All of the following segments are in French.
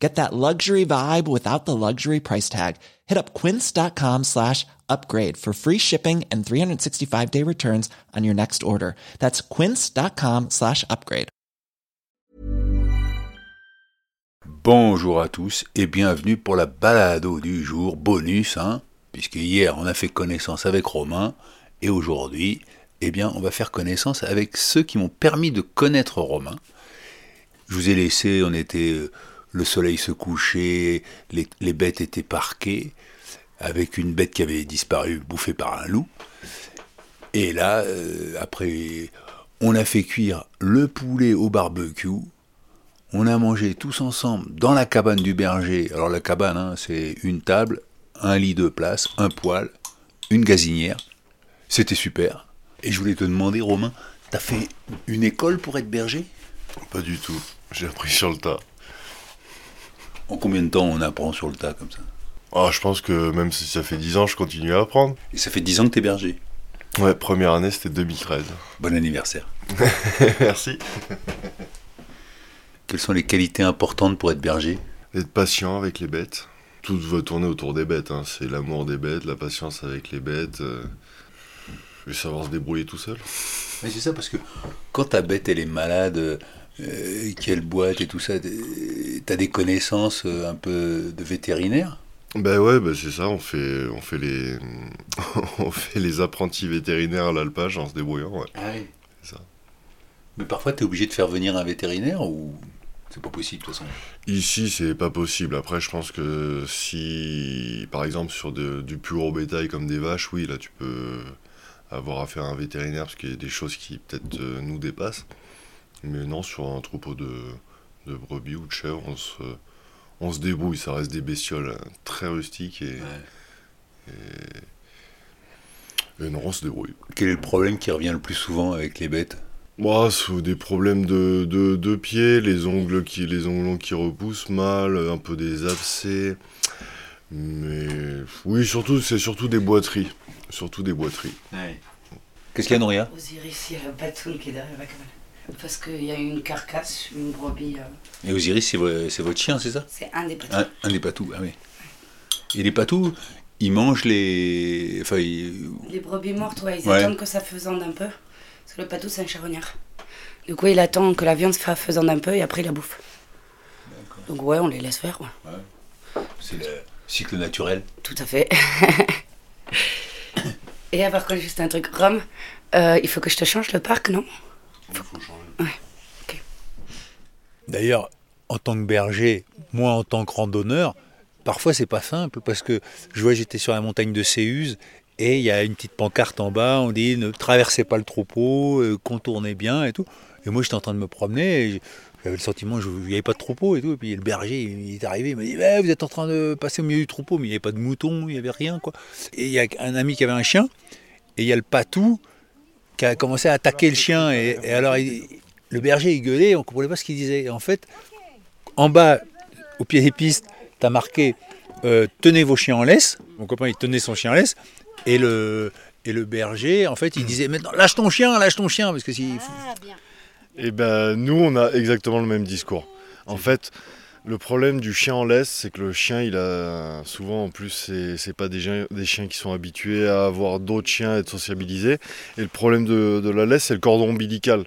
Get that luxury vibe without the luxury price tag. Hit up quince.com slash upgrade for free shipping and 365 day returns on your next order. That's quince.com slash upgrade. Bonjour à tous et bienvenue pour la balado du jour bonus, hein, puisque hier on a fait connaissance avec Romain et aujourd'hui, eh bien, on va faire connaissance avec ceux qui m'ont permis de connaître Romain. Je vous ai laissé, on était, euh, le soleil se couchait, les, bêtes étaient parquées, avec une bête qui avait disparu, bouffée par un loup. Et là, euh, après, on a fait cuire le poulet au barbecue. On a mangé tous ensemble dans la cabane du berger. Alors la cabane, hein, c'est une table, un lit de place, un poêle, une gazinière. C'était super. Et je voulais te demander, Romain, t'as fait une école pour être berger? Pas du tout. J'ai appris sur le tas. En combien de temps on apprend sur le tas comme ça? Ah, je pense que même si ça fait 10 ans, je continue à apprendre. Et ça fait 10 ans que t'es berger? Ouais, première année, c'était 2013. Bon anniversaire. Merci. Quelles sont les qualités importantes pour être berger? Être patient avec les bêtes. Tout va tourner autour des bêtes. hein. C'est l'amour des bêtes, la patience avec les bêtes. euh, Et savoir se débrouiller tout seul. Mais c'est ça, parce que quand ta bête elle est malade, euh, qu'elle boite et tout ça, t'as des connaissances euh, un peu de vétérinaire? Ben ouais, ben c'est ça. On fait, on fait les, on fait les apprentis vétérinaires à l'alpage en se débrouillant. Ouais. Ah oui. C'est ça. Mais parfois t'es obligé de faire venir un vétérinaire ou c'est pas possible de toute façon? Ici, c'est pas possible. Après, je pense que si, par exemple, sur de- du plus gros bétail comme des vaches, oui, là, tu peux avoir affaire à un vétérinaire parce qu'il y a des choses qui peut-être euh, nous dépassent. Mais non, sur un troupeau de, de brebis ou de chèvres, on se, on se débrouille. Ça reste des bestioles très rustiques et, et non, on se débrouille. Quel est le problème qui revient le plus souvent avec les bêtes? Moi, c'est des problèmes de, de, de pieds, les ongles qui les ongles qui repoussent mal, un peu des abcès. Mais oui, surtout c'est surtout des boiteries, surtout des boiteries. Qu'est-ce qu'il y a Nouria? Osiris, il y a qui est derrière la cabane. Parce qu'il y a une carcasse, une brebis. euh, Et Osiris, c'est vo- c'est votre chien, c'est ça? C'est un des patous. un, un des patous, ah oui. Et les patous, ils mangent les... Enfin, ils- Les brebis mortes, ouais, ils Ouais. attendent que ça faisande un peu. Parce que le patou, c'est un charognard. Du coup, il attend que la viande se fasse faisande un peu et après, il la bouffe. Donc, ouais, on les laisse faire, ouais. c'est le cycle naturel. Tout à fait. et à par contre, juste un truc, Rome, euh, il faut que je te change le parc, non? D'ailleurs, en tant que berger, moi en tant que randonneur, parfois c'est pas simple parce que je vois j'étais sur la montagne de Séuse et il y a une petite pancarte en bas, on dit ne traversez pas le troupeau, euh, contournez bien et tout. Et moi j'étais en train de me promener, et j'avais le sentiment qu'il n'y avait pas de troupeau et tout. Et puis le berger il est arrivé, il m'a dit Ouais, vous êtes en train de passer au milieu du troupeau, mais il n'y avait pas de moutons, il n'y avait rien quoi. Et il y a un ami qui avait un chien et il y a le patou qui a commencé à attaquer le chien et, et alors il- le berger il gueulait, on comprenait pas ce qu'il disait. Et en fait, en bas, au pied des pistes, tu as marqué euh, Tenez vos chiens en laisse. Mon copain, il tenait son chien en laisse. Et le, et le berger, en fait, il disait Maintenant, lâche ton chien, lâche ton chien. Parce que si. Et ben nous on a exactement le même discours. En fait, le problème du chien en laisse, c'est que le chien, il a souvent en plus, c'est pas des, chiens qui sont habitués à avoir d'autres chiens et de sociabiliser. Et le problème de, la laisse, c'est le cordon ombilical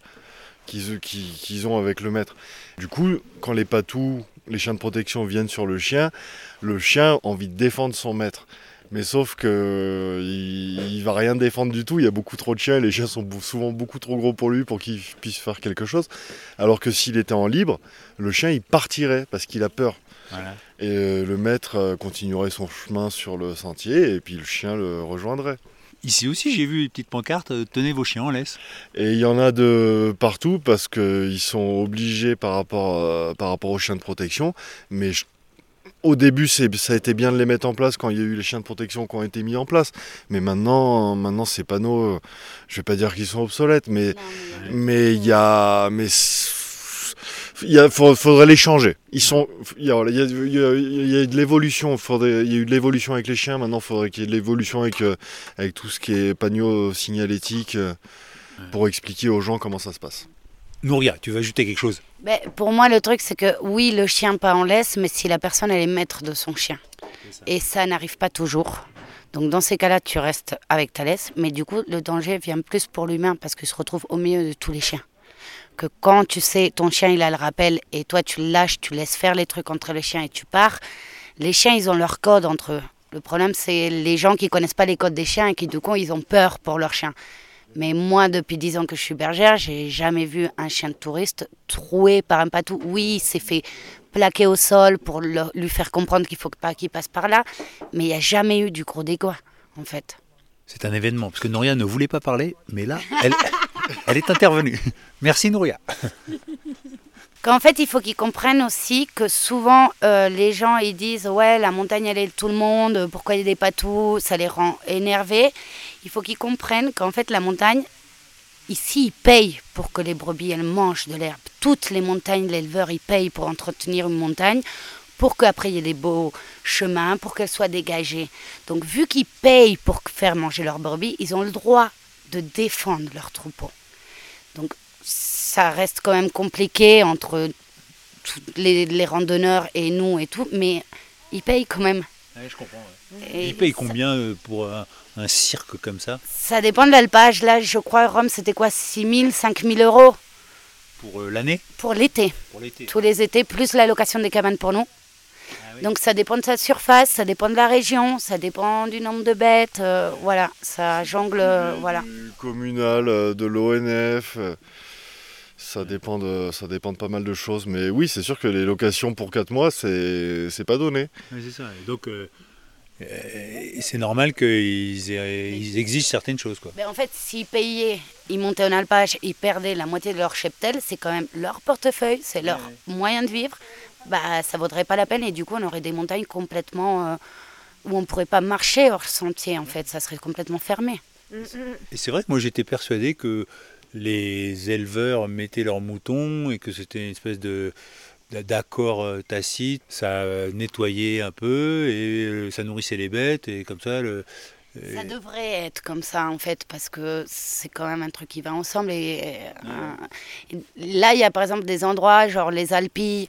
qu'ils qu'ils- qu'ils ont avec le maître. Du coup, quand les patous, les chiens de protection viennent sur le chien, le chien a envie de défendre son maître. Mais sauf que il, il va rien défendre du tout. Il y a beaucoup trop de chiens. Les chiens sont souvent beaucoup trop gros pour lui pour qu'il puisse faire quelque chose. Alors que s'il était en libre, le chien il partirait parce qu'il a peur. Voilà. Et euh, le maître euh, continuerait son chemin sur le sentier et puis le chien le rejoindrait. Ici aussi, j'ai vu les petites pancartes euh, Tenez vos chiens en laisse. Et il y en a de partout parce qu'ils sont obligés par rapport, à- par rapport aux chiens de protection. Mais je- au début, ça a été bien de les mettre en place quand il y a eu les chiens de protection qui ont été mis en place. Mais maintenant, maintenant ces panneaux, je vais pas dire qu'ils sont obsolètes, mais mais il y a, mais il faudrait les changer. Ils sont, il y a, de l'évolution. Il y a eu de l'évolution avec les chiens. Maintenant, il faudrait qu'il y ait de l'évolution avec euh, avec tout ce qui est panneaux signalétiques euh, pour expliquer aux gens comment ça se passe. Nouria, tu veux ajouter quelque chose? Ben, Pour moi, le truc, c'est que oui, le chien pas en laisse, mais si la personne, elle est maître de son chien. Et ça n'arrive pas toujours. Donc dans ces cas-là, tu restes avec ta laisse, mais du coup, le danger vient plus pour l'humain parce qu'il se retrouve au milieu de tous les chiens. Que quand tu sais, ton chien, il a le rappel, et toi, tu le lâches, tu laisses faire les trucs entre les chiens et tu pars, les chiens, ils ont leur code entre eux. Le problème, c'est les gens qui connaissent pas les codes des chiens et qui, du coup, ils ont peur pour leur chien. Mais moi, depuis 10 ans que je suis bergère, j'ai jamais vu un chien de touriste troué par un patou. Oui, il s'est fait plaquer au sol pour lui faire comprendre qu'il faut pas qu'il passe par là, mais il n'y a jamais eu du gros dégât, en fait. C'est un événement, parce que Nouria ne voulait pas parler, mais là, elle, elle est intervenue. Merci Nouria. Qu'en fait, il faut qu'ils comprennent aussi que souvent, euh, les gens, ils disent, ouais, la montagne, elle est de tout le monde, pourquoi il a des patous, ça les rend énervés. Il faut qu'ils comprennent qu'en fait, la montagne, ici, ils payent pour que les brebis, elles mangent de l'herbe. Toutes les montagnes, l'éleveur, il paye pour entretenir une montagne, pour qu'après, il y ait des beaux chemins, pour qu'elles soient dégagées. Donc, vu qu'ils payent pour faire manger leurs brebis, ils ont le droit de défendre leur troupeau. Donc, ça reste quand même compliqué entre les, randonneurs et nous et tout, mais ils payent quand même. je comprends. ils payent combien euh, pour un, cirque comme ça? Ça dépend de l'alpage. Là, je crois, Rome, c'était quoi 6 000, 5 000 euros? Pour euh, l'année? Pour l'été. Tous les étés, plus la location des cabanes pour nous. Ah Donc ça dépend de sa surface, ça dépend de la région, ça dépend du nombre de bêtes, euh, voilà, ça jongle, voilà. Du communal, de l'ONF, ça dépend, de, ça dépend de pas mal de choses. Mais oui, c'est sûr que les locations pour 4 mois, c'est, c'est pas donné. C'est ça. donc, euh, euh, c'est normal qu'ils ils exigent certaines choses. Quoi. Mais en fait, s'ils payaient, ils montaient en alpage, ils perdaient la moitié de leur cheptel, c'est quand même leur portefeuille, c'est leur moyen de vivre. Bah, ça vaudrait pas la peine et du coup, on aurait des montagnes complètement. Euh, où on ne pourrait pas marcher hors sentier, en fait. Ça serait complètement fermé. Et c'est vrai que moi, j'étais persuadé que les éleveurs mettaient leurs moutons et que c'était une espèce de d'accord euh, tacite, ça nettoyait un peu et euh, ça nourrissait les bêtes et comme ça le, euh, ça devrait être comme ça en fait parce que c'est quand même un truc qui va ensemble et, là il y a par exemple des endroits genre les Alpilles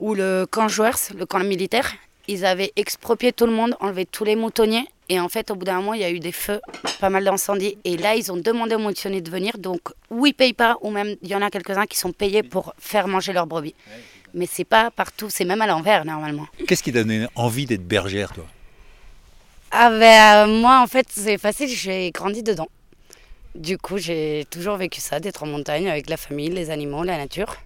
ou le camp Joueurs, le camp militaire, ils avaient exproprié tout le monde, enlevé tous les moutonniers et en fait, au bout d'un moment, il y a eu des feux, pas mal d'incendies. Et là, ils ont demandé aux moutonnniers de venir. Donc, ou ils payent pas, ou même il y en a quelques-uns qui sont payés pour faire manger leurs brebis. Mais c'est pas partout, c'est même à l'envers normalement. Qu'est-ce qui t'a donné envie d'être bergère, toi? Ah ben, euh, Moi, en fait, c'est facile, j'ai grandi dedans. Du coup, j'ai toujours vécu ça, d'être en montagne avec la famille, les animaux, la nature.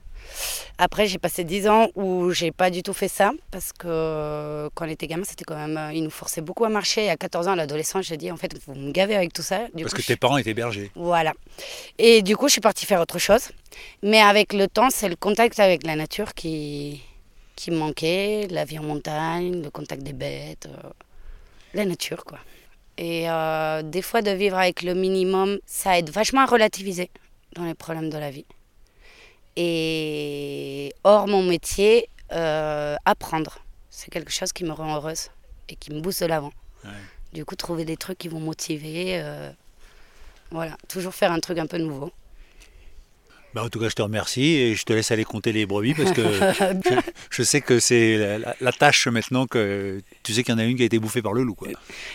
Après, j'ai passé 10 ans où j'ai pas du tout fait ça parce que quand on était gamin, c'était quand même. Euh, ils nous forçaient beaucoup à marcher. Et à 14 ans, à l'adolescence, j'ai dit en fait, vous me gavez avec tout ça. parce que tes parents étaient bergers. Voilà. Et du coup, je suis partie faire autre chose. Mais avec le temps, c'est le contact avec la nature qui, qui me manquait la vie en montagne, le contact des bêtes, euh, la nature, quoi. Et euh, des fois, de vivre avec le minimum, ça aide vachement à relativiser dans les problèmes de la vie. Et hors mon métier, euh, apprendre, c'est quelque chose qui me rend heureuse et qui me booste de l'avant. Du coup, trouver des trucs qui vont motiver. Euh, voilà, toujours faire un truc un peu nouveau. Bah en tout cas, je te remercie et je te laisse aller compter les brebis parce que je, sais que c'est la, tâche maintenant que tu sais qu'il y en a une qui a été bouffée par le loup. Quoi.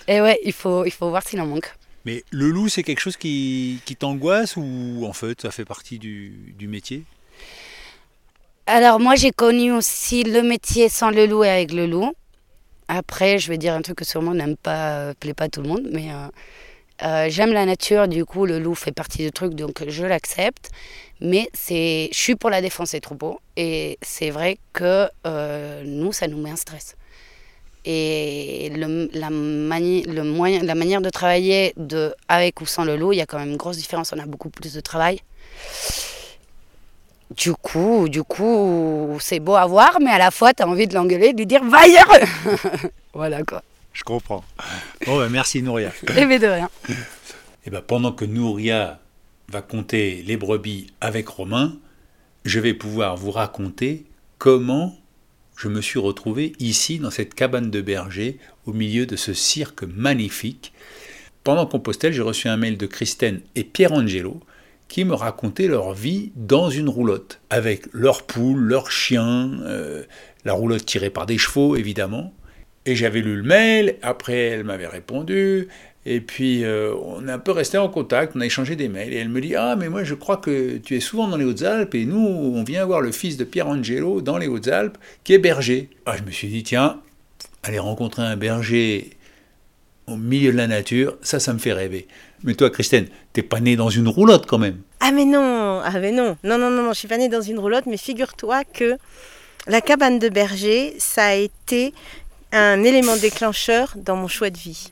Et ouais, il faut, il faut voir s'il en manque. Mais le loup, c'est quelque chose qui, qui t'angoisse ou en fait ça fait partie du, du métier? Alors moi j'ai connu aussi le métier sans le loup et avec le loup. Après, je vais dire un truc que sûrement n'aime pas, euh, plaît pas tout le monde, mais euh, euh, j'aime la nature, du coup le loup fait partie du truc, donc je l'accepte. Mais c'est, je suis pour la défense des troupeaux et c'est vrai que nous ça nous met un stress. Et la, le moyen, la manière de travailler de, avec ou sans le loup, il y a quand même une grosse différence. On a beaucoup plus de travail. Du coup, du coup, c'est beau à voir, mais à la fois, tu as envie de l'engueuler, de lui dire va ailleurs Voilà quoi. Je comprends. Bon, ben, merci Nouria. Et mais de rien. Et ben, pendant que Nouria va compter les brebis avec Romain, je vais pouvoir vous raconter comment je me suis retrouvé ici, dans cette cabane de berger, au milieu de ce cirque magnifique. Pendant Compostelle, j'ai reçu un mail de Christine et Pierre Angelo qui me racontaient leur vie dans une roulotte, avec leurs poules, leurs chiens, euh, la roulotte tirée par des chevaux, évidemment. Et j'avais lu le mail, après elle m'avait répondu, et puis euh, on est un peu resté en contact, on a échangé des mails, et elle me dit Ah, mais moi je crois que tu es souvent dans les Hautes-Alpes, et nous on vient voir le fils de Pierre Angelo dans les Hautes-Alpes, qui est berger. Ah, je me suis dit Tiens, aller rencontrer un berger au milieu de la nature, ça, ça me fait rêver. Mais toi, Christine, t'es pas née dans une roulotte quand même. Ah mais non, ah mais non, non, non, non, je suis pas née dans une roulotte, mais figure-toi que la cabane de berger, ça a été un élément déclencheur dans mon choix de vie.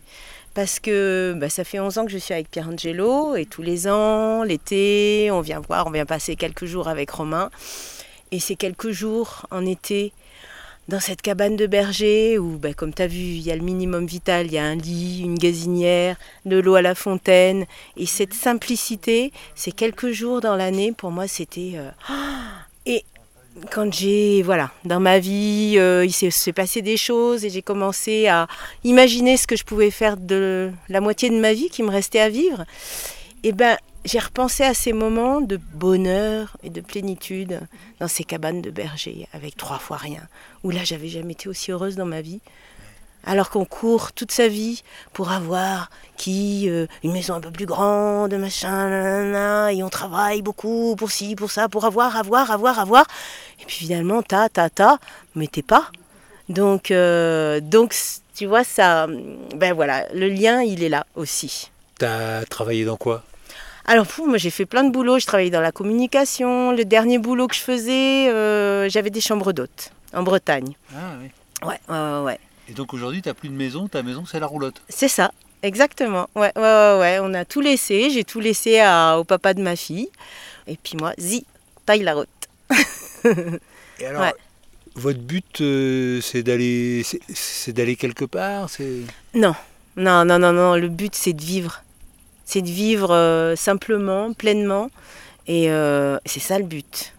Parce que bah, ça fait 11 ans que je suis avec Pierre Angelo et tous les ans, l'été, on vient voir, on vient passer quelques jours avec Romain. Et ces quelques jours en été, dans cette cabane de berger où, bah, comme tu as vu, il y a le minimum vital, il y a un lit, une gazinière, de l'eau à la fontaine. Et cette simplicité, ces quelques jours dans l'année, pour moi, c'était... euh, Et quand j'ai, voilà, dans ma vie, euh, il s'est passé des choses et j'ai commencé à imaginer ce que je pouvais faire de la moitié de ma vie qui me restait à vivre, et ben j'ai repensé à ces moments de bonheur et de plénitude dans ces cabanes de berger avec trois fois rien, où là j'avais jamais été aussi heureuse dans ma vie. Alors qu'on court toute sa vie pour avoir qui euh, une maison un peu plus grande, machin, et on travaille beaucoup pour ci, pour ça, pour avoir, avoir, avoir, avoir. Et puis finalement, ta, ta, ta, mais t'es pas. Donc, euh, donc, tu vois, ça, ben voilà, le lien, il est là aussi. T'as travaillé dans quoi? Alors, pour moi, j'ai fait plein de boulots. Je travaillais dans la communication. Le dernier boulot que je faisais, euh, j'avais des chambres d'hôtes en Bretagne. Ah oui. Ouais, ouais, ouais. Et donc aujourd'hui, t'as plus de maison, ta maison c'est la roulotte. C'est ça, exactement. Ouais, ouais, ouais, ouais. On a tout laissé. J'ai tout laissé à- au papa de ma fille. Et puis moi, zi, taille la route. Et alors, Ouais. votre but, euh, c'est d'aller, c'est- c'est d'aller quelque part, c'est. Non, non, non, non, non. Le but, c'est de vivre. C'est de vivre euh, simplement, pleinement. Et euh, c'est ça le but.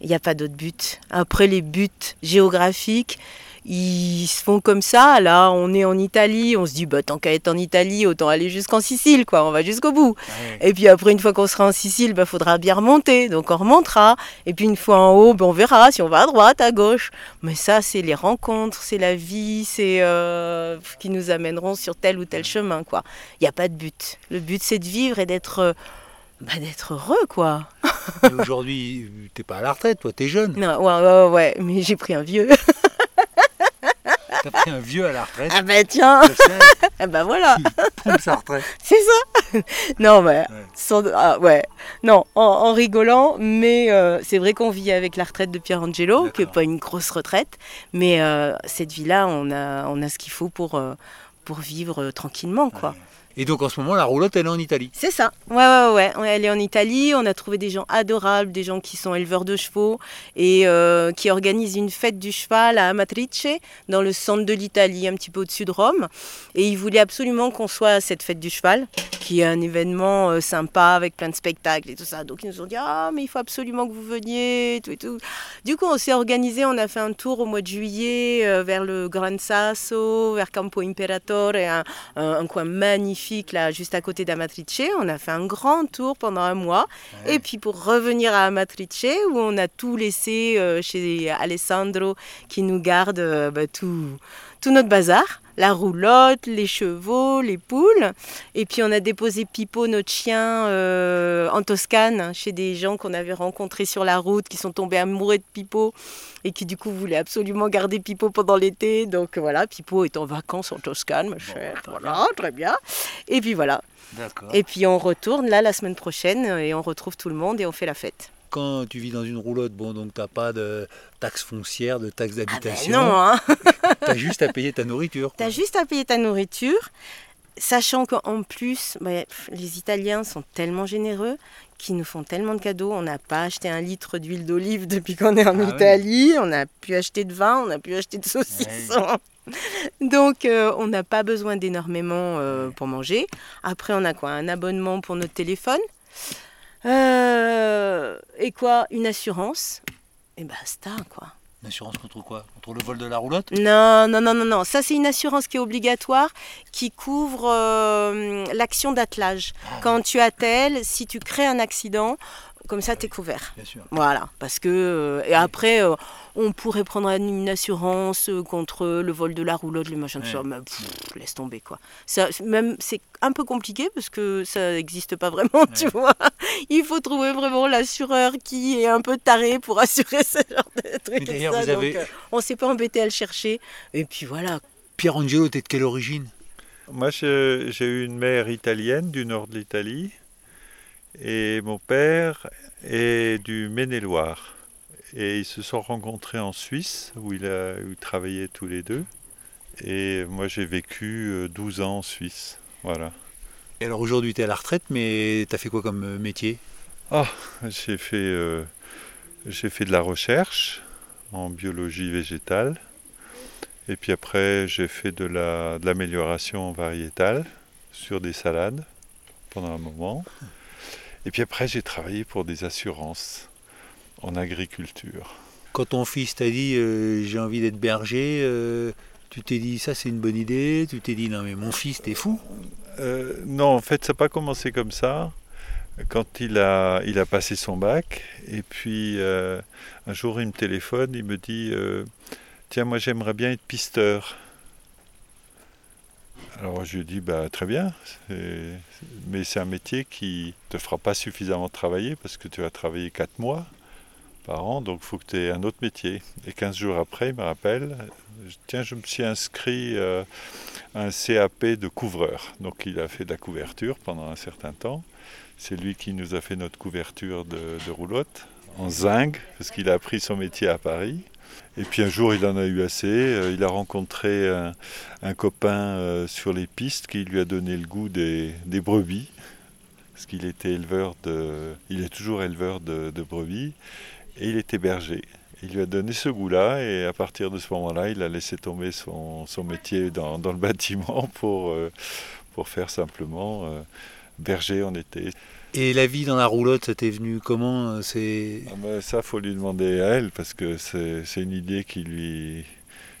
Il n'y a pas d'autre but. Après, les buts géographiques, ils se font comme ça. Là, on est en Italie. On se dit, bah, tant qu'à être en Italie, autant aller jusqu'en Sicile, quoi. On va jusqu'au bout. Et puis après, une fois qu'on sera en Sicile, il faudra bien remonter. Donc on remontera. Et puis une fois en haut, ben, on verra si on va à droite, à gauche. Mais ça, c'est les rencontres, c'est la vie, c'est euh, qui nous amèneront sur tel ou tel chemin. quoi. Il n'y a pas de but. Le but, c'est de vivre et d'être euh, bah, d'être heureux, quoi. Aujourd'hui, t'es pas à la retraite, toi, t'es jeune. Non, ouais, ouais, ouais, mais j'ai pris un vieux. T'as pris un vieux à la retraite. ah ben tiens, ah ben voilà. il prend sa retraite. C'est ça Non, mais Ouais. sans- ah, ouais. Non, en, en rigolant, mais euh, c'est vrai qu'on vit avec la retraite de Pierre Angelo, qui n'est pas une grosse retraite, mais euh, cette vie-là, on a, on a ce qu'il faut pour, euh, pour vivre tranquillement, quoi. Et donc en ce moment, la roulotte, elle est en Italie. C'est ça. Ouais, ouais, ouais. On est en Italie, on a trouvé des gens adorables, des gens qui sont éleveurs de chevaux et euh, qui organisent une fête du cheval à Amatrice, dans le centre de l'Italie, un petit peu au-dessus de Rome. Et ils voulaient absolument qu'on soit à cette fête du cheval, qui est un événement euh, sympa avec plein de spectacles et tout ça. Donc ils nous ont dit Ah, mais il faut absolument que vous veniez, tout et tout. Du coup, on s'est organisé, on a fait un tour au mois de juillet euh, vers le Gran Sasso, vers Campo Imperatore, un, un coin magnifique là, juste à côté d'Amatrice. On a fait un grand tour pendant un mois. Et puis pour revenir à Amatrice, où on a tout laissé euh, chez Alessandro qui nous garde euh, bah, tout, tout notre bazar. La roulotte, les chevaux, les poules. Et puis on a déposé Pipo, notre chien, euh, en Toscane, chez des gens qu'on avait rencontrés sur la route, qui sont tombés amoureux de Pipo et qui du coup voulaient absolument garder Pipo pendant l'été. Donc voilà, Pipo est en vacances en Toscane, ma chère. Voilà, très bien. Et puis voilà. D'accord. Et puis on retourne là la semaine prochaine et on retrouve tout le monde et on fait la fête. Quand tu vis dans une roulotte, bon, donc t'as pas de taxe foncière, de taxe Ah ben d'habitation. non, hein T'as juste à payer ta nourriture. T'as juste à payer ta nourriture, sachant qu'en plus, bah, les Italiens sont tellement généreux qui nous font tellement de cadeaux. On n'a pas acheté un litre d'huile d'olive depuis qu'on est en Ah. Italie. On n'a pu acheter de vin, on n'a pu acheter de saucissons. Donc, euh, on n'a pas besoin d'énormément euh, pour manger. Après, on a quoi? Un abonnement pour notre téléphone? Euh, et quoi Une assurance? Et basta, quoi. Une assurance contre quoi? Contre le vol de la roulotte? Non, non, non, non, non. Ça, c'est une assurance qui est obligatoire, qui couvre euh, l'action d'attelage. Quand tu attelles, si tu crées un accident, comme ça, tu es couvert. Bien sûr. Voilà, parce que euh, et après euh, on pourrait prendre une assurance euh, contre le vol de la roulotte, les machins de Ouais. ça, mais pff, laisse tomber quoi. Ça, c'est- même c'est un peu compliqué parce que ça n'existe pas vraiment, tu vois. Il faut trouver vraiment l'assureur qui est un peu taré pour assurer ce genre de trucs. D'ailleurs, ça, vous donc, avez- euh, on s'est pas embêté à le chercher. Et puis voilà. Pierre Angelo, t'es de quelle origine? Moi, j'ai eu une mère italienne du nord de l'Italie et mon père est du Maine-et-Loire. Et ils se sont rencontrés en Suisse où, il a, où ils travaillaient tous les deux. Et moi, j'ai vécu euh, 12 ans en Suisse. Voilà. Et alors aujourd'hui, t'es à la retraite, mais t'as fait quoi comme euh, métier? J'ai fait, euh, j'ai fait de la recherche en biologie végétale. Et puis après, j'ai fait de la- de l'amélioration variétale sur des salades pendant un moment. Et puis après, j'ai travaillé pour des assurances en agriculture. Quand ton fils t'a dit euh, j'ai envie d'être berger, euh, tu t'es dit ça c'est une bonne idée, tu t'es dit non mais mon fils t'es fou. Euh, non, en fait, ça n'a pas commencé comme ça. Quand il a, il a passé son bac, et puis un jour il me téléphone, il me dit Tiens, moi j'aimerais bien être pisteur. Alors je lui dis bah, Très bien, mais c'est un métier qui ne te fera pas suffisamment travailler parce que tu vas travailler 4 mois par an, donc il faut que tu aies un autre métier. Et 15 jours après, il me rappelle Tiens, je me suis inscrit. euh, un CAP de couvreur. Donc il a fait de la couverture pendant un certain temps. C'est lui qui nous a fait notre couverture de, de roulotte en zinc, parce qu'il a appris son métier à Paris. Et puis un jour, il en a eu assez. Euh, Il a rencontré un, copain euh, sur les pistes qui lui a donné le goût des, brebis, parce qu'il était éleveur de, il est toujours éleveur de, brebis, et il était berger. Il lui a donné ce goût-là et à partir de ce moment-là, il a laissé tomber son, métier dans, le bâtiment pour, euh, pour faire simplement berger en été. Et la vie dans la roulotte, ça t'est venu comment euh, C'est Ah ben, ça, faut lui demander à elle parce que c'est c'est une idée qui lui,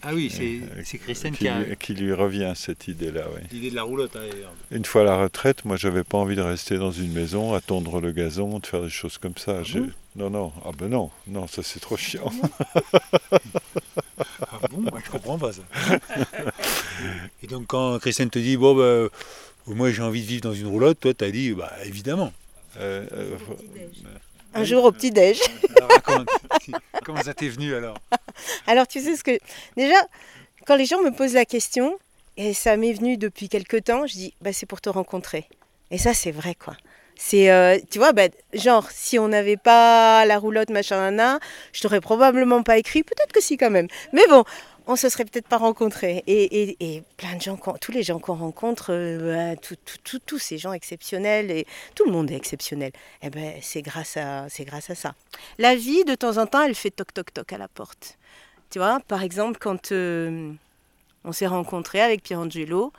ah oui, c'est Euh, c'est Christiane qui, qui a lui- qui lui revient, cette idée-là. ouais. l'idée de la roulotte. hein, d'ailleurs. Une fois à la retraite, moi, j'avais pas envie de rester dans une maison, à tondre le gazon, de faire des choses comme ça. J'ai- non, non, ah ben non, non, ça c'est trop chiant. Ah bon, moi, je comprends pas ça. Et donc quand Christiane te dit bon bah moi j'ai envie de vivre dans une roulotte, toi t'as dit bah évidemment. Euh, euh, Un jour au petit-déj. Raconte, comment ça t'est venu alors Alors tu sais ce que... Déjà, quand les gens me posent la question, et ça m'est venu depuis quelque temps, je dis, bah, c'est pour te rencontrer. Et ça, c'est vrai, quoi. C'est, euh, tu vois, bah, genre, si on n'avait pas la roulotte, machin, nana, je t'aurais probablement pas écrit, peut-être que si quand même. Mais bon, on se serait peut-être pas rencontrés. Et, et- et plein de gens, tous les gens qu'on rencontre, euh, bah, tous ces gens exceptionnels, et tout le monde est exceptionnel, eh ben, c'est grâce, à, c'est grâce à ça. La vie, de temps en temps, elle fait toc toc toc à la porte. Tu vois, par exemple, quand euh, on s'est rencontrés avec Pierangelo,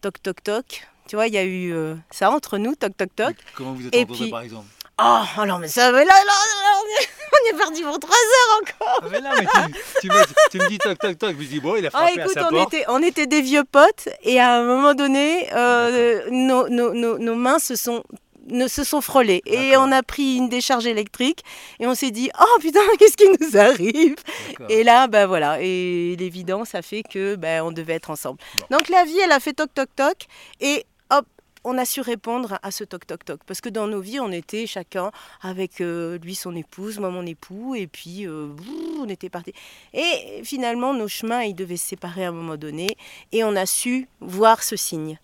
toc toc toc, tu vois, il y a eu euh, ça entre nous, toc toc toc. Comment vous êtes rencontrés par exemple? Oh, alors mais ça, mais là, là, là, on, est, on est parti pour trois heures encore. Ah, mais non, mais tu, tu me, tu me dis toc toc toc, je me dis bon il a Ah, frappé écoute, à sa on porte. était, on était des vieux potes et à un moment donné, euh, nos, nos- nos- nos mains se sont ne se sont frôlées et on a pris une décharge électrique et on s'est dit oh putain qu'est-ce qui nous arrive? Et là, ben voilà, et l'évidence a fait que ben, on devait être ensemble. Donc la vie, elle a fait toc toc toc, et on a su répondre à ce toc toc toc. Parce que dans nos vies, on était chacun avec euh, lui son épouse, moi mon époux, et puis euh, on était partis. Et finalement, nos chemins, ils devaient se séparer à un moment donné, et on a su voir ce signe.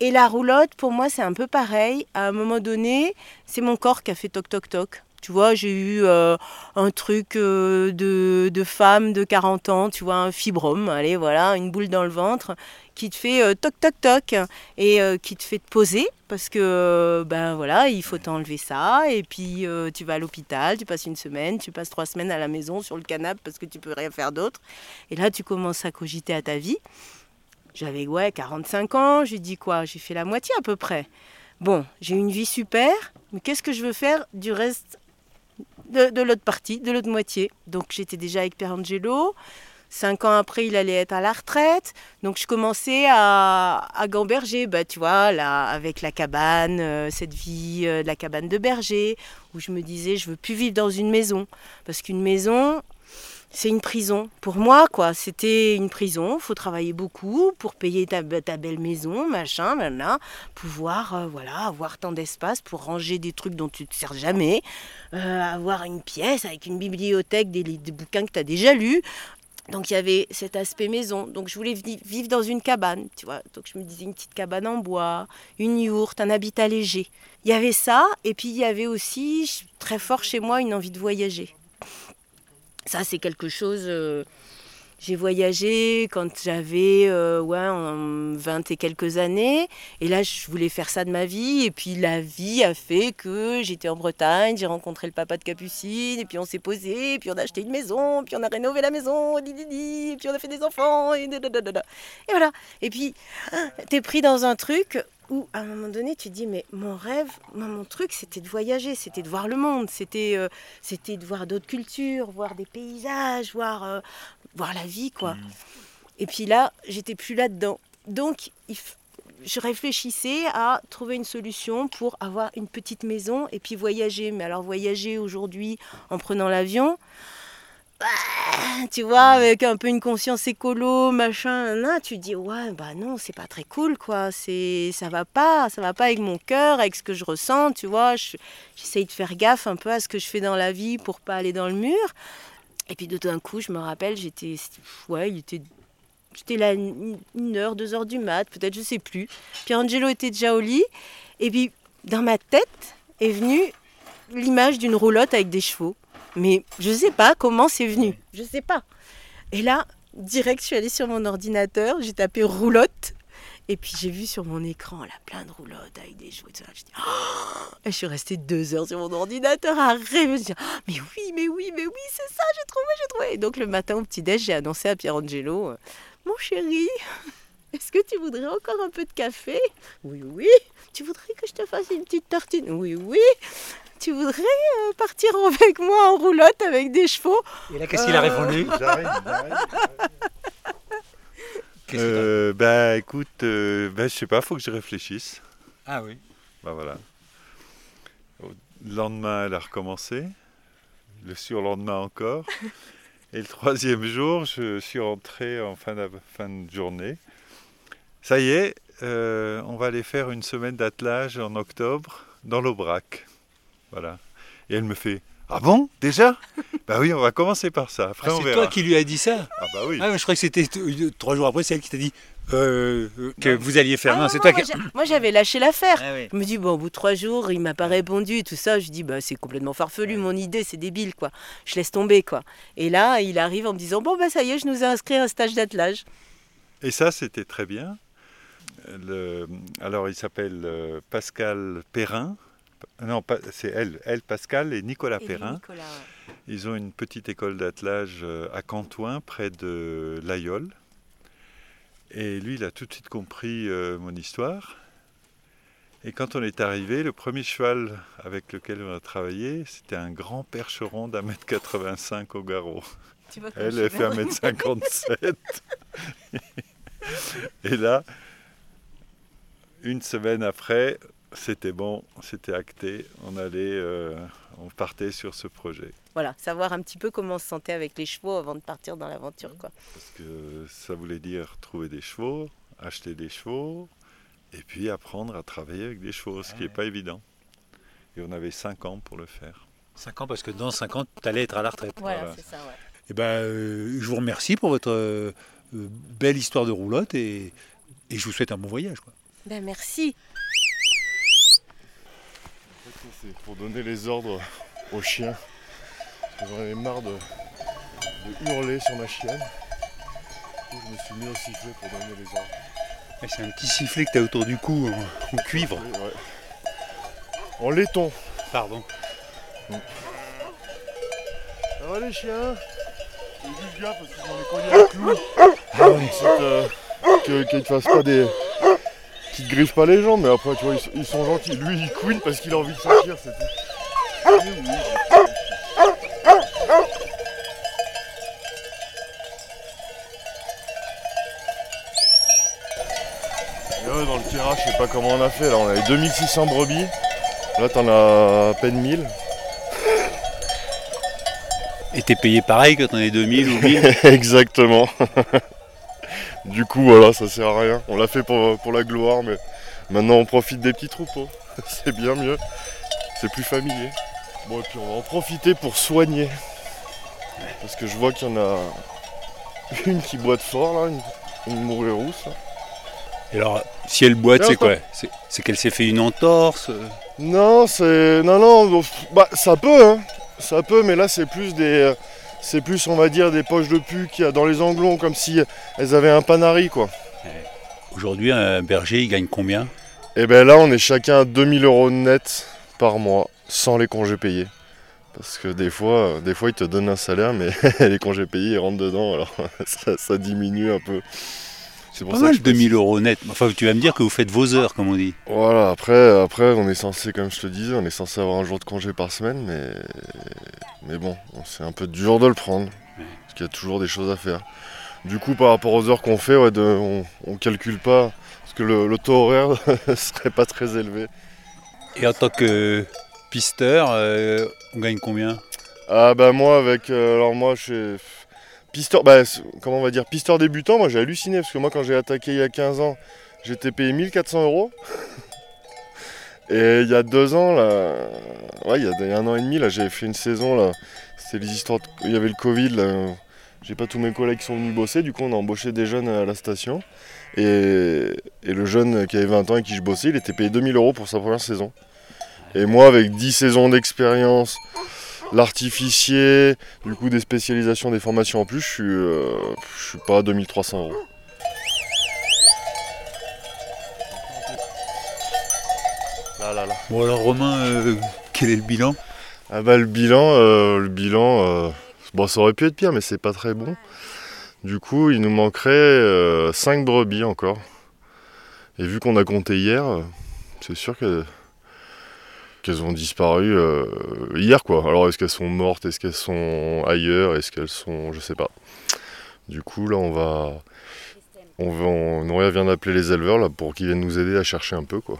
Et la roulotte, pour moi, c'est un peu pareil. À un moment donné, c'est mon corps qui a fait toc toc toc. Tu vois, j'ai eu euh, un truc euh, de, de femme de 40 ans, tu vois, un fibrome, allez, voilà, une boule dans le ventre qui te fait euh, toc toc toc et qui te fait te poser parce que ben voilà il faut t'enlever ça et puis tu vas à l'hôpital tu passes une semaine tu passes trois semaines à la maison sur le canapé parce que tu peux rien faire d'autre et là tu commences à cogiter à ta vie. J'avais ouais 45 ans j'ai dit quoi? J'ai fait la moitié à peu près. Bon j'ai une vie super mais qu'est-ce que je veux faire du reste de, l'autre partie de l'autre moitié donc j'étais déjà avec Pierangelo Cinq ans après, il allait être à la retraite. Donc, je commençais à, à gamberger, bah, tu vois, là, avec la cabane, euh, cette vie euh, de la cabane de berger, où je me disais, je veux plus vivre dans une maison. Parce qu'une maison, c'est une prison. Pour moi, quoi, c'était une prison. Faut travailler beaucoup pour payer ta, belle maison, machin, là, pouvoir, euh, voilà, avoir tant d'espace pour ranger des trucs dont tu te sers jamais, euh, avoir une pièce avec une bibliothèque, des, bouquins que tu as déjà lus, donc il y avait cet aspect maison. Donc je voulais vivre dans une cabane, tu vois. Donc je me disais une petite cabane en bois, une yourte, un habitat léger. Il y avait ça, et puis il y avait aussi très fort chez moi une envie de voyager. Ça c'est quelque chose. euh, j'ai voyagé quand j'avais euh, ouais, en 20 et quelques années. Et là, je voulais faire ça de ma vie. Et puis, la vie a fait que j'étais en Bretagne, j'ai rencontré le papa de Capucine. Et puis, on s'est posé. Et puis, on a acheté une maison. Et puis, on a rénové la maison. Et puis, on a fait des enfants. Et, et voilà. Et puis, t'es pris dans un truc où, à un moment donné, tu te dis Mais mon rêve, moi, mon truc, c'était de voyager. C'était de voir le monde. C'était euh, c'était de voir d'autres cultures, voir des paysages, voir, euh, voir la vie, quoi. Et puis là, j'étais plus là-dedans. Donc, il f- je réfléchissais à trouver une solution pour avoir une petite maison et puis voyager. Mais alors, voyager aujourd'hui en prenant l'avion, tu vois, avec un peu une conscience écolo, machin, nan, tu dis ouais, bah non, c'est pas très cool, quoi. C'est, ça va pas, ça va pas avec mon cœur, avec ce que je ressens, tu vois. Je- J'essaye de faire gaffe un peu à ce que je fais dans la vie pour pas aller dans le mur. Et puis de tout d'un coup, je me rappelle, j'étais, ouais, il était, j'étais là une heure, deux heures du mat, peut-être, je sais plus. Puis Angelo était déjà au lit, et puis dans ma tête est venue l'image d'une roulotte avec des chevaux. Mais je sais pas comment c'est venu, je sais pas. Et là, direct, je suis allée sur mon ordinateur, j'ai tapé roulotte. Et puis j'ai vu sur mon écran là plein de roulottes avec des et tout ça. Je dis, Oh et je suis restée deux heures sur mon ordinateur à rêver. Je dis, Oh, mais oui, mais oui, mais oui, c'est ça, j'ai trouvé, j'ai trouvé. Et donc le matin au petit-déj, j'ai annoncé à Pierangelo, euh, mon chéri, est-ce que tu voudrais encore un peu de café? Oui, oui. Tu voudrais que je te fasse une petite tartine? Oui, oui. Tu voudrais euh, partir avec moi en roulotte avec des chevaux? Et là, qu'est-ce qu'il a répondu? J'arrive, j'arrive. Qu'est-ce qu'il a- Euh, bah écoute, euh, bah, je sais pas, faut que je réfléchisse. Ah oui. Bah voilà. Au lendemain, elle a recommencé. Le surlendemain encore. Et le troisième jour, je suis rentré en fin de, fin de journée. Ça y est, euh, on va aller faire une semaine d'attelage en octobre dans l'Aubrac. Voilà. Et elle me fait Ah bon Déjà? Bah oui, on va commencer par ça. Après, Ah, on c'est verra. toi qui lui as dit ça? Ah bah oui. Ah, mais je croyais que c'était trois jours après, c'est elle qui t'a dit euh, euh, que Non. vous alliez faire. Ah non, non, c'est non, toi moi, qui. j'a- Moi, j'avais lâché l'affaire. Ah oui. Je me dis, bon, au bout de trois jours, il m'a pas répondu et tout ça. Je dis, bah, c'est complètement farfelu, mon idée, c'est débile, quoi. Je laisse tomber, quoi. Et là, il arrive en me disant, bon, bah, ça y est, je nous ai inscrit à un stage d'attelage. Et ça, c'était très bien. Le- alors, il s'appelle euh, Pascal Perrin. Non, pas- c'est elle, elle, Pascal et Nicolas Et Perrin. Nicolas, ouais. Ils ont une petite école d'attelage euh, à Cantoin, près de l'Aïol. Et lui, il a tout de suite compris euh, mon histoire. Et quand on est arrivé, le premier cheval avec lequel on a travaillé, c'était un grand percheron d'un mètre 85 au garrot. Tu vois, comme Elle, elle fait bien. 1m57. Et là, une semaine après, c'était bon, c'était acté. On allait, euh, on partait sur ce projet. Voilà, savoir un petit peu comment on se sentait avec les chevaux avant de partir dans l'aventure, quoi. Parce que ça voulait dire trouver des chevaux, acheter des chevaux, et puis apprendre à travailler avec des chevaux, ce qui n'est pas évident. Et on avait 5 ans pour le faire. 5 ans, parce que dans 5 ans, tu allais être à la retraite. Voilà, Voilà. c'est ça, ouais. Et ben, euh, je vous remercie pour votre euh, euh, belle histoire de roulotte et, et je vous souhaite un bon voyage. Quoi. Ben, merci. C'est pour donner les ordres au chien. Parce que J'en avais marre de, de hurler sur ma chienne. Du coup, je me suis mis au sifflet pour donner les ordres. C'est un petit sifflet que tu as autour du cou en, en cuivre. Ouais. En laiton. Pardon. Ça va les chiens? Fais juste gaffe parce qu'ils ont les colliers à clous. Petite, euh, que- qu'ils ne fassent pas des. Qu'ils te griffent pas les jambes, mais après tu vois, ils, sont- ils sont gentils. Lui il couine parce qu'il a envie de sortir, c'est tout. Oui, oui. Et ouais, dans le tirage, je sais pas comment on a fait là, on avait 2600 brebis. Là t'en as à peine 1000. Et t'es payé pareil quand on est 2000 ou 1000 Exactement. du coup, voilà, ça sert à rien. On l'a fait pour, pour la gloire, mais maintenant on profite des petits troupeaux. C'est bien mieux. C'est plus familier. Bon, et puis on va en profiter pour soigner. Parce que je vois qu'il y en a une qui boite fort, là, une, une rousse. là. Et alors, si elle boite, c'est quoi? C'est qu'elle s'est fait une entorse euh, Non, c'est. Non, non, bah, ça peut, hein. Ça peut, mais là, c'est plus des. C'est plus, on va dire, des poches de pu qu'il y a dans les anglons, comme si elles avaient un panari, quoi. Aujourd'hui, un berger, il gagne combien? Et ben là, on est chacun à 2000 euros net par mois, sans les congés payés. Parce que des fois, euh, des fois ils te donnent un salaire, mais les congés payés, ils rentrent dedans, alors ça, ça diminue un peu. C'est pour Pas ça que mal, je précise. 2000 euros net. Enfin, tu vas me dire que vous faites vos heures, comme on dit. Voilà, après, après, on est censé, comme je te disais, on est censé avoir un jour de congé par semaine, mais, mais bon, c'est un peu dur de le prendre, parce qu'il y a toujours des choses à faire. Du coup, par rapport aux heures qu'on fait, ouais, de- on, on calcule pas, parce que le, le taux horaire serait pas très élevé. Et en tant que pisteur, euh, on gagne combien? Ah bah moi avec euh, alors moi je suis pisteur bah comment on va dire pisteur débutant moi j'ai halluciné parce que moi quand j'ai attaqué il y a 15 ans j'étais payé 1400 euros. Et il y a deux ans là ouais il y a un an et demi là j'ai fait une saison là. C'était les histoires il y avait le Covid là. J'ai pas tous mes collègues qui sont venus bosser du coup on a embauché des jeunes à la station. Et, et le jeune qui avait 20 ans et qui je bossais il était payé 2000 euros pour sa première saison. Et moi avec 10 saisons d'expérience l'artificier, du coup des spécialisations, des formations en plus, je suis, euh, je suis pas à 2300 euros. Là, là, là. Bon alors Romain, euh, quel est le bilan? Ah bah le bilan, euh, le bilan, euh, bon ça aurait pu être pire mais c'est pas très bon. Du coup il nous manquerait 5 brebis encore. Et vu qu'on a compté hier, euh, c'est sûr que qu'elles ont disparu euh, hier quoi. Alors est-ce qu'elles sont mortes, est-ce qu'elles sont ailleurs, est-ce qu'elles sont, je sais pas. Du coup là on va, on va, on, vient d'appeler les éleveurs là pour qu'ils viennent nous aider à chercher un peu quoi.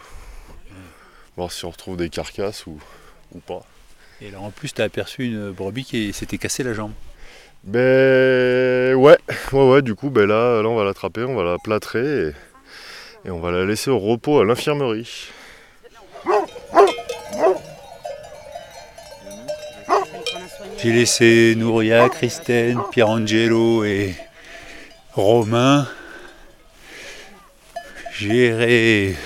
Voir si on retrouve des carcasses ou, ou pas. Et là en plus, tu as aperçu une brebis qui s'était cassée la jambe. Ben ouais, ouais, ouais, du coup, ben là, là on va l'attraper, on va la plâtrer et, et on va la laisser au repos à l'infirmerie. J'ai laissé Nouria, Christine, Pierangelo et Romain gérer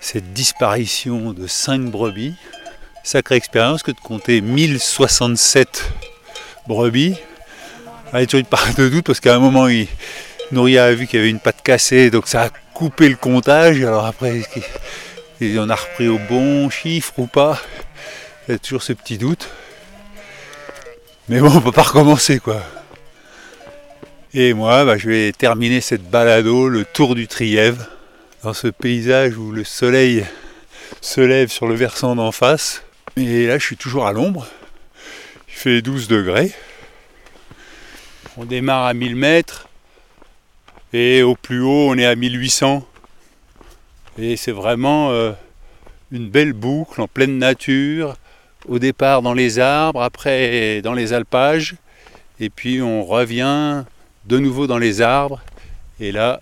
cette disparition de 5 brebis. Sacrée expérience que de compter 1067 brebis. Avec toujours une part de doute parce qu'à un moment, il, Nouria a vu qu'il y avait une patte cassée, donc ça a coupé le comptage. Alors après, on a repris au bon chiffre ou pas? Il y a toujours ce petit doute. Mais bon, on peut pas recommencer quoi. Et moi, bah, je vais terminer cette balado, le tour du Trièvre, dans ce paysage où le soleil se lève sur le versant d'en face. Et là, je suis toujours à l'ombre. Il fait 12 degrés. On démarre à 1000 mètres. Et au plus haut, on est à 1800. Et c'est vraiment euh, une belle boucle en pleine nature. Au départ dans les arbres, après dans les alpages. Et puis on revient de nouveau dans les arbres. Et là,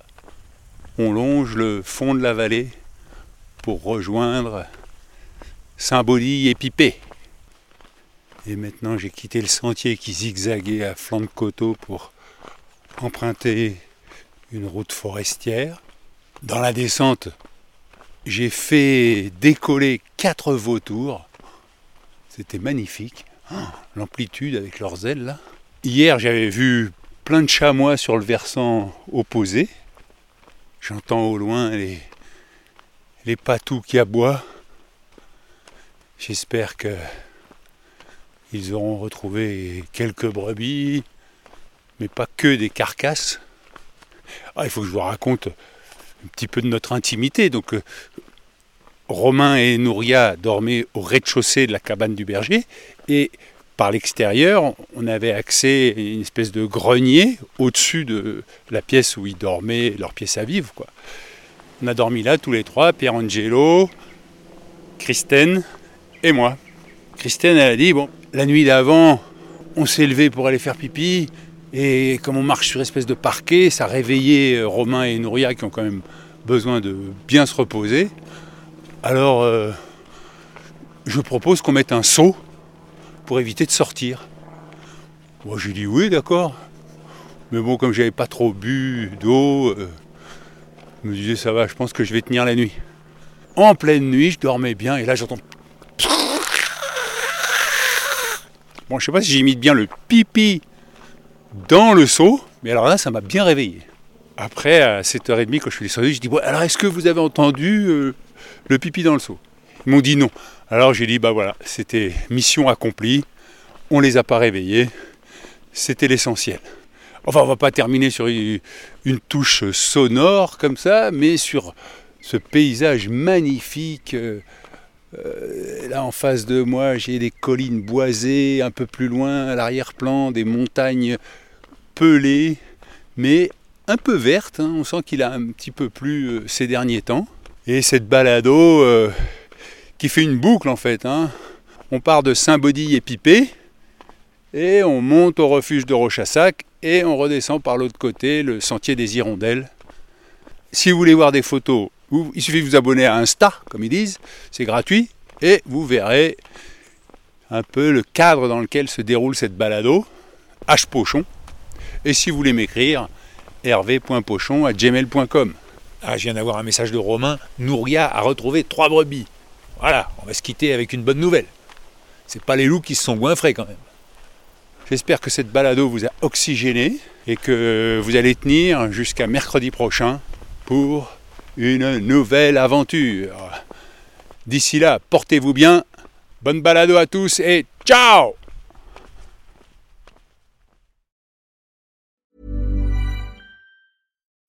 on longe le fond de la vallée pour rejoindre Saint-Baudy et Pipé. Et maintenant, j'ai quitté le sentier qui zigzaguait à flanc de coteau pour emprunter une route forestière. Dans la descente, j'ai fait décoller quatre vautours. C'était magnifique. Oh, L'amplitude avec leurs ailes là. Hier, j'avais vu plein de chamois sur le versant opposé. J'entends au loin les, les patous qui aboient. J'espère que ils auront retrouvé quelques brebis, mais pas que des carcasses. Ah, il faut que je vous raconte un petit peu de notre intimité. Donc, euh, Romain et Nouria dormaient au rez-de-chaussée de la cabane du berger et par l'extérieur, on avait accès à une espèce de grenier au-dessus de la pièce où ils dormaient, leur pièce à vivre. On a dormi là tous les trois, Pierre Angelo, Christine et moi. Christine, elle a dit, la nuit d'avant, on s'est levé pour aller faire pipi, et comme on marche sur une espèce de parquet, ça réveillait euh, Romain et Nouria qui ont quand même besoin de bien se reposer. Alors, euh, je propose qu'on mette un seau pour éviter de sortir. Moi, j'ai dit oui, d'accord. Mais bon, comme j'avais pas trop bu d'eau, euh, je me disais ça va, je pense que je vais tenir la nuit. En pleine nuit, je dormais bien et là j'entends. Bon, je sais pas si j'imite bien le pipi dans le seau, mais alors là, ça m'a bien réveillé. Après, à 7h30, quand je suis descendu, je dis bon, alors est-ce que vous avez entendu euh, le pipi dans le seau Ils m'ont dit non. Alors j'ai dit bah voilà, c'était mission accomplie, on les a pas réveillés, c'était l'essentiel. Enfin, on va pas terminer sur une, une touche sonore comme ça, mais sur ce paysage magnifique. euh, euh, là en face de moi, j'ai des collines boisées, un peu plus loin, à l'arrière-plan, des montagnes pelées, mais un peu vertes. hein. On sent qu'il a un petit peu plu euh, ces derniers temps. Et cette balado euh, qui fait une boucle en fait. hein. On part de Saint-Baudy et Pipé, et on monte au refuge de Rochassac, et on redescend par l'autre côté, le sentier des Hirondelles. Si vous voulez voir des photos, il suffit de vous abonner à Insta, comme ils disent, c'est gratuit, et vous verrez un peu le cadre dans lequel se déroule cette balado, H. Pochon. Et si vous voulez m'écrire, hervé.pochon à gmail.com. Ah, je viens d'avoir un message de Romain. Nouria a retrouvé trois brebis. Voilà, on va se quitter avec une bonne nouvelle. C'est pas les loups qui se sont goinfrés quand même. J'espère que cette balado vous a oxygéné et que vous allez tenir jusqu'à mercredi prochain pour une nouvelle aventure. D'ici là, portez-vous bien. Bonne balado à tous et ciao